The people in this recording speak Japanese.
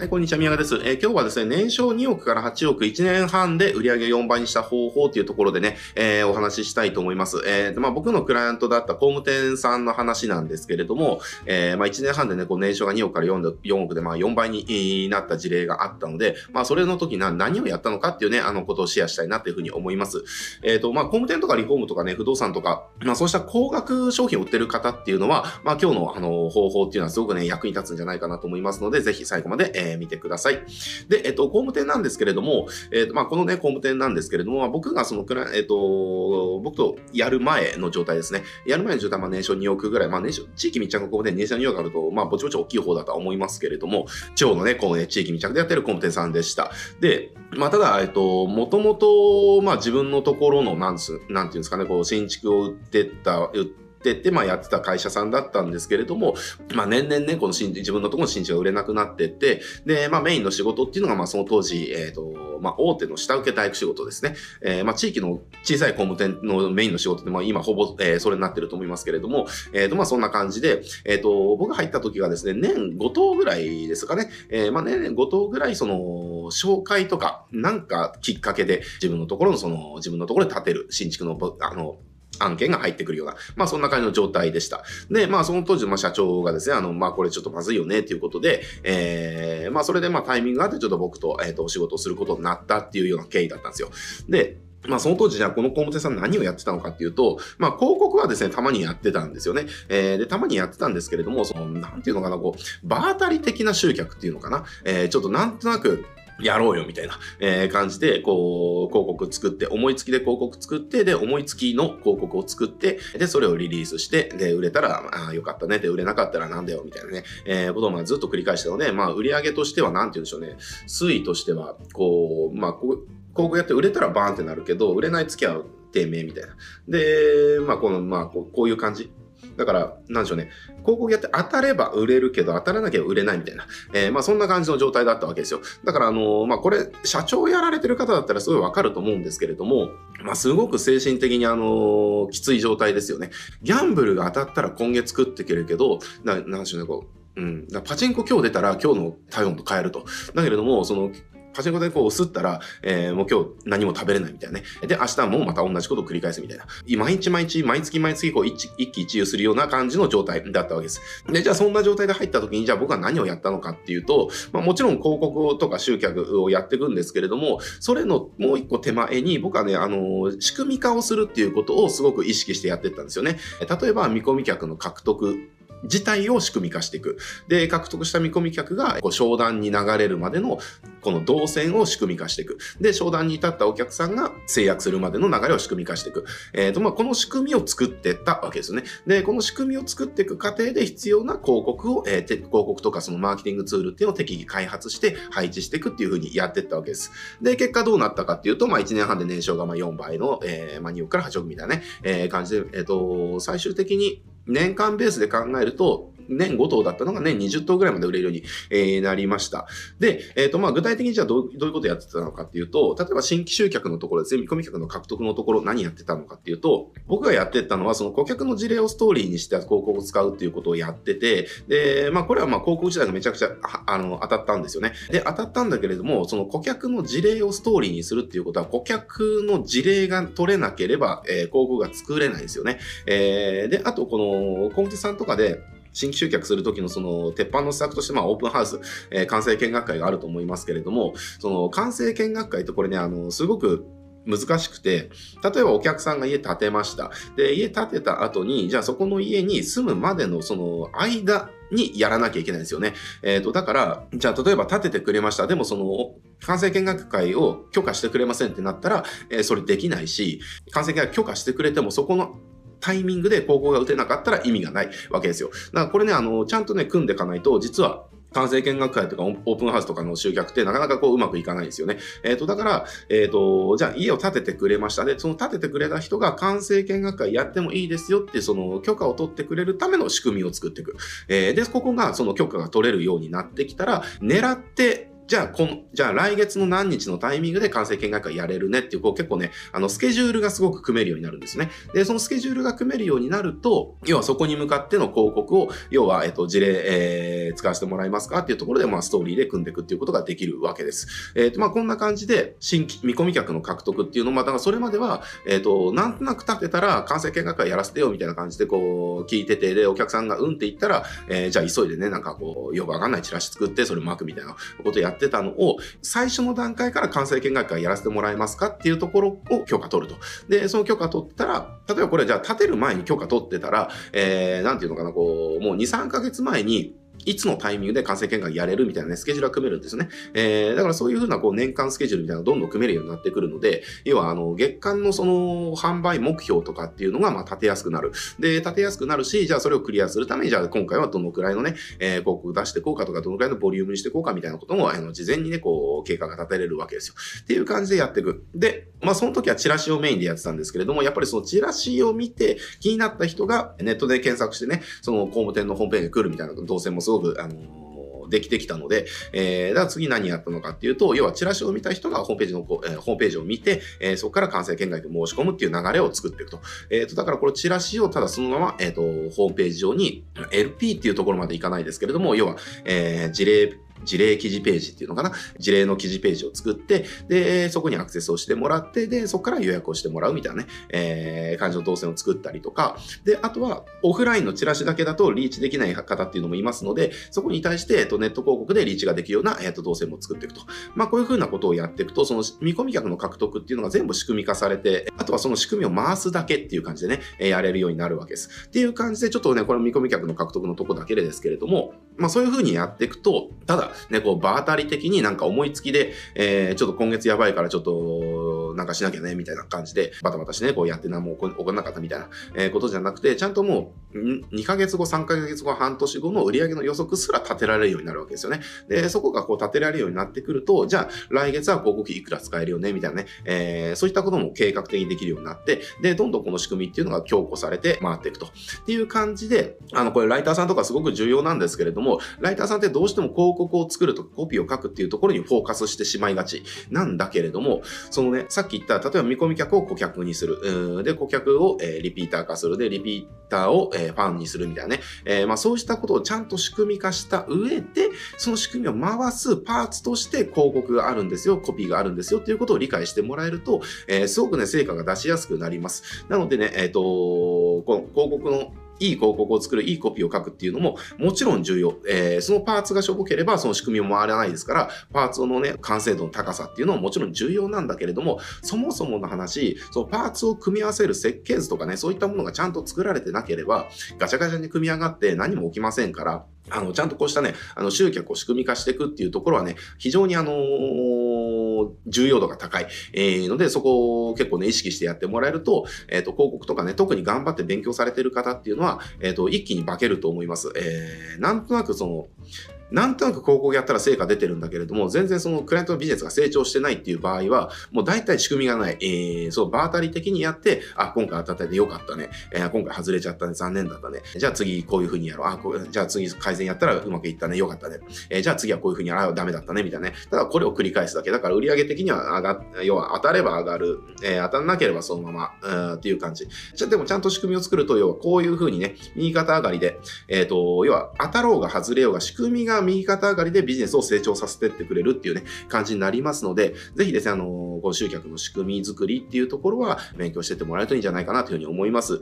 はい、こんにちは、宮川です。えー、今日はですね、年商2億から8億1年半で売上4倍にした方法というところでね、えー、お話ししたいと思います。えー、まあ、僕のクライアントだった工務店さんの話なんですけれども、えー、まあ、1年半でね、こう年商が2億から 4, 4億で、まあ、4倍になった事例があったので、まあ、それの時な、何をやったのかっていうね、あのことをシェアしたいなというふうに思います。えっ、と、まあ、工務店とかリフォームとかね、不動産とか、まあ、そうした高額商品を売ってる方っていうのは、まあ、今日のあの方法っていうのはすごくね、役に立つんじゃないかなと思いますので、ぜひ最後まで、えー、見てください。で、えっと、工務店なんですけれども、えっと、まあ、このね、工務店なんですけれども、まあ、僕がそのくらい、えっと、僕とやる前の状態ですね。やる前の状態は、まあ、年商2億ぐらい、まあ、年商、地域密着の工務店、年商2億あると、まあ、ぼちぼち大きい方だとは思いますけれども、地方のね、こうね、地域密着でやってる工務店さんでした。で、まあ、ただ、えっと、もともと、まあ、自分のところの、なんつ、なんていうんですかね、こう、新築を売ってた、売ってってて、まあ、やってた会社さんだったんですけれども、まあ、年々ね、この新自分のところの新地が売れなくなってって、で、まあ、メインの仕事っていうのが、まあ、その当時、えっ、ー、と、まあ、大手の下請け大工仕事ですね。えー、まあ、地域の小さい工務店のメインの仕事って、まあ、今ほぼ、えー、それになってると思いますけれども、えっ、ー、と、まあ、そんな感じで、えっ、ー、と、僕が入った時がですね、年5頭ぐらいですかね。えー、まあ、年5頭ぐらい、その、紹介とか、なんかきっかけで、自分のところの、その、自分のところで建てる新築の、あの、案件が入ってくるような、まあそんな感じの状態でした。で、まあその当時、まあ社長がですね、あの、まあこれちょっとまずいよねっていうことで、えー、まあそれでまあタイミングがあってちょっと僕と、えっ、ー、と、お仕事をすることになったっていうような経緯だったんですよ。で、まあその当時じゃあこの工務店さん何をやってたのかっていうと、まあ広告はですね、たまにやってたんですよね。えー、で、たまにやってたんですけれども、その、なんていうのかな、こう、場当たり的な集客っていうのかな。えー、ちょっとなんとなく、やろうよみたいな、えー、感じで、こう、広告作って、思いつきで広告作って、で、思いつきの広告を作って、で、それをリリースして、で、売れたら、ああ、よかったね。で、売れなかったらなんだよ、みたいなね、えー、ことをまあずっと繰り返してたので、まあ、売り上げとしては、なんて言うんでしょうね、推移としては、こう、まあ、こ、広告やって売れたらバーンってなるけど、売れない月は低迷みたいな。で、まあ、この、まあ、こうこういう感じ。だから、なんでしょうね。広告やって当たれば売れるけど、当たらなきゃ売れないみたいな。えー、まあそんな感じの状態だったわけですよ。だから、あのー、まあこれ、社長やられてる方だったらすごいわかると思うんですけれども、まあすごく精神的にあのー、きつい状態ですよね。ギャンブルが当たったら今月食っていけるけど、ななんでしょうね、こう、うん。パチンコ今日出たら今日の体温と変えると。だけれども、その、パチンコでこう押すったら、えー、もう今日何も食べれないみたいなね。で、明日もまた同じことを繰り返すみたいな。毎日毎日、毎月毎月こう一一喜一憂するような感じの状態だったわけです。で、じゃあそんな状態で入った時に、じゃあ僕は何をやったのかっていうと、まあもちろん広告とか集客をやっていくんですけれども、それのもう一個手前に僕はね、あの、仕組み化をするっていうことをすごく意識してやってったんですよね。例えば見込み客の獲得自体を仕組み化していく。で、獲得した見込み客が、こう、商談に流れるまでの、この動線を仕組み化していく。で、商談に至ったお客さんが制約するまでの流れを仕組み化していく。えっ、ー、と、まあ、この仕組みを作っていったわけですね。で、この仕組みを作っていく過程で必要な広告を、えー、広告とかそのマーケティングツールっていうのを適宜開発して配置していくっていうふうにやっていったわけです。で、結果どうなったかっていうと、まあ、1年半で年商がまあ4倍の、えー、まあ、2億から8億みたいなね、えー、感じで、えっ、ー、と、最終的に年間ベースで考えると、年5頭だったのが年20頭ぐらいまで売れるように、えー、なりました。で、えっ、ー、と、まあ、具体的にじゃあどうどういうことやってたのかっていうと、例えば新規集客のところですね、見込み客の獲得のところ何やってたのかっていうと、僕がやってたのは、その顧客の事例をストーリーにして広告を使うっていうことをやってて、で、まあ、これはま、広告自体がめちゃくちゃ、あの、当たったんですよね。で、当たったんだけれども、その顧客の事例をストーリーにするっていうことは、顧客の事例が取れなければ、えー、広告が作れないですよね。えー、で、あと、この、コンテさんとかで、新規集客するときのその鉄板の施策として、まあ、オープンハウス、えー、完成見学会があると思いますけれども、その完成見学会ってこれね、あの、すごく難しくて、例えばお客さんが家建てました。で、家建てた後に、じゃあそこの家に住むまでのその間にやらなきゃいけないんですよね。えっ、ー、と、だから、じゃあ例えば建ててくれました。でもその、完成見学会を許可してくれませんってなったら、えー、それできないし、完成見学許可してくれてもそこのタイミングで高校が打てなかったら意味がないわけですよ。だからこれね、あの、ちゃんとね、組んでいかないと、実は、完成見学会とかオープンハウスとかの集客ってなかなかこううまくいかないんですよね。えっ、ー、と、だから、えっ、ー、と、じゃあ家を建ててくれましたで、その建ててくれた人が完成見学会やってもいいですよって、その許可を取ってくれるための仕組みを作っていく。えー、で、ここがその許可が取れるようになってきたら、狙ってじゃあ、この、じゃあ来月の何日のタイミングで完成見学会やれるねっていう、こう結構ね、あの、スケジュールがすごく組めるようになるんですね。で、そのスケジュールが組めるようになると、要はそこに向かっての広告を、要は、えっと、事例、えー、使わせてもらえますかっていうところで、まあ、ストーリーで組んでいくっていうことができるわけです。えっ、ー、と、まあ、こんな感じで、新規、見込み客の獲得っていうのも、だからそれまでは、えっ、ー、と、なんとなく立てたら、完成見学会やらせてよみたいな感じで、こう、聞いてて、で、お客さんがうんって言ったら、えー、じゃあ急いでね、なんかこう、よくわかんないチラシ作って、それ巻くみたいなことやってたのを、最初の段階から関西見学会やらせてもらえますかっていうところを許可取ると。で、その許可取ったら、例えばこれじゃあ立てる前に許可取ってたら、えー、なんていうのかな、こう、もう2、3ヶ月前に、いつのタイミングで完成見学やれるみたいなね、スケジュールが組めるんですね。えー、だからそういうふうなこう年間スケジュールみたいなのがどんどん組めるようになってくるので、要はあの、月間のその販売目標とかっていうのがまあ立てやすくなる。で、立てやすくなるし、じゃあそれをクリアするために、じゃあ今回はどのくらいのね、えー、広告出していこうかとか、どのくらいのボリュームにしていこうかみたいなことも、あの、事前にね、こう、経過が立てれるわけですよ。っていう感じでやっていく。で、まあその時はチラシをメインでやってたんですけれども、やっぱりそのチラシを見て気になった人がネットで検索してね、その工務店のホームページに来るみたいな動線もすごく、あのできてきたので、えー、だから次何やったのかっていうと、要はチラシを見た人がホームページの、えー、ホームページを見て、えー、そこから関西圏外で申し込むっていう流れを作っていくと。えっ、ー、と、だからこのチラシをただそのまま、えっ、ー、と、ホームページ上に LP っていうところまでいかないですけれども、要は、えー、事例事例記事ページっていうのかな？事例の記事ページを作って、で、そこにアクセスをしてもらって、で、そこから予約をしてもらうみたいなね、えー、感じの動線を作ったりとか、で、あとは、オフラインのチラシだけだとリーチできない方っていうのもいますので、そこに対して、えっと、ネット広告でリーチができるような、えっと、動線も作っていくと。まあ、こういうふうなことをやっていくと、その見込み客の獲得っていうのが全部仕組み化されて、あとはその仕組みを回すだけっていう感じでね、やれるようになるわけです。っていう感じで、ちょっとね、これ見込み客の獲得のとこだけでですけれども、まあ、そういうふうにやっていくと、ただ、ね、こう、場当たり的になんか思いつきで、えー、ちょっと今月やばいからちょっと、なんかしなきゃね、みたいな感じで、バタバタしてね、こうやって何も起こらなかったみたいな、えー、ことじゃなくて、ちゃんともう、2ヶ月後、3ヶ月後、半年後の売り上げの予測すら立てられるようになるわけですよね。で、そこがこう立てられるようになってくると、じゃあ、来月は広告費いくら使えるよね、みたいなね、えー、そういったことも計画的にできるようになって、で、どんどんこの仕組みっていうのが強固されて回っていくと。っていう感じで、あの、これライターさんとかすごく重要なんですけれども、ライターさんってどうしても広告を作るとかコピーを書くっていうところにフォーカスしてしまいがちなんだけれども、そのね、さっき言った、例えば見込み客を顧客にする。で、顧客を、え、リピーター化する。で、リピーターを、え、ファンにするみたいなね。えー、まあそうしたことをちゃんと仕組み化した上で、その仕組みを回すパーツとして広告があるんですよ、コピーがあるんですよっていうことを理解してもらえると、え、すごくね、成果が出しやすくなります。なのでね、えっ、と、この広告のいい広告を作る、いいコピーを書くっていうのももちろん重要。えー、そのパーツがしょぼければその仕組みも回らないですから、パーツのね、完成度の高さっていうのももちろん重要なんだけれども、そもそもの話、そのパーツを組み合わせる設計図とかね、そういったものがちゃんと作られてなければ、ガチャガチャに組み上がって何も起きませんから、あの、ちゃんとこうしたね、あの、集客を仕組み化していくっていうところはね、非常にあのー、重要度が高い、えー、ので、そこを結構ね、意識してやってもらえると、えっ、ー、と、広告とかね、特に頑張って勉強されてる方っていうのは、えっ、ー、と、一気に化けると思います。えー、なんとなくその、なんとなく広告やったら成果出てるんだけれども、全然そのクライアントのビジネスが成長してないっていう場合は、もう大体仕組みがない。えー、そう、場当たり的にやって、あ、今回当たってよかったね。えー、今回外れちゃったね。残念だったね。じゃあ次こういう風にやろう。あ、こうじゃあ次改善やったらうまくいったね。よかったね。えー、じゃあ次はこういう風にやらダメだったね。みたいなね。ただこれを繰り返すだけ。だから売上的には上が、要は当たれば上がる。えー、当たんなければそのまま、う、っていう感じ。じゃあでもちゃんと仕組みを作ると、要はこういう風にね、右肩上がりで、えっ、ー、と、要は当たろうが外れようが仕組みが右肩上がりでビジネスを成長させてってくれるっていうね、感じになりますので、ぜひですね、あの、ご集客の仕組み作りっていうところは勉強してってもらえるといいんじゃないかなというふうに思います。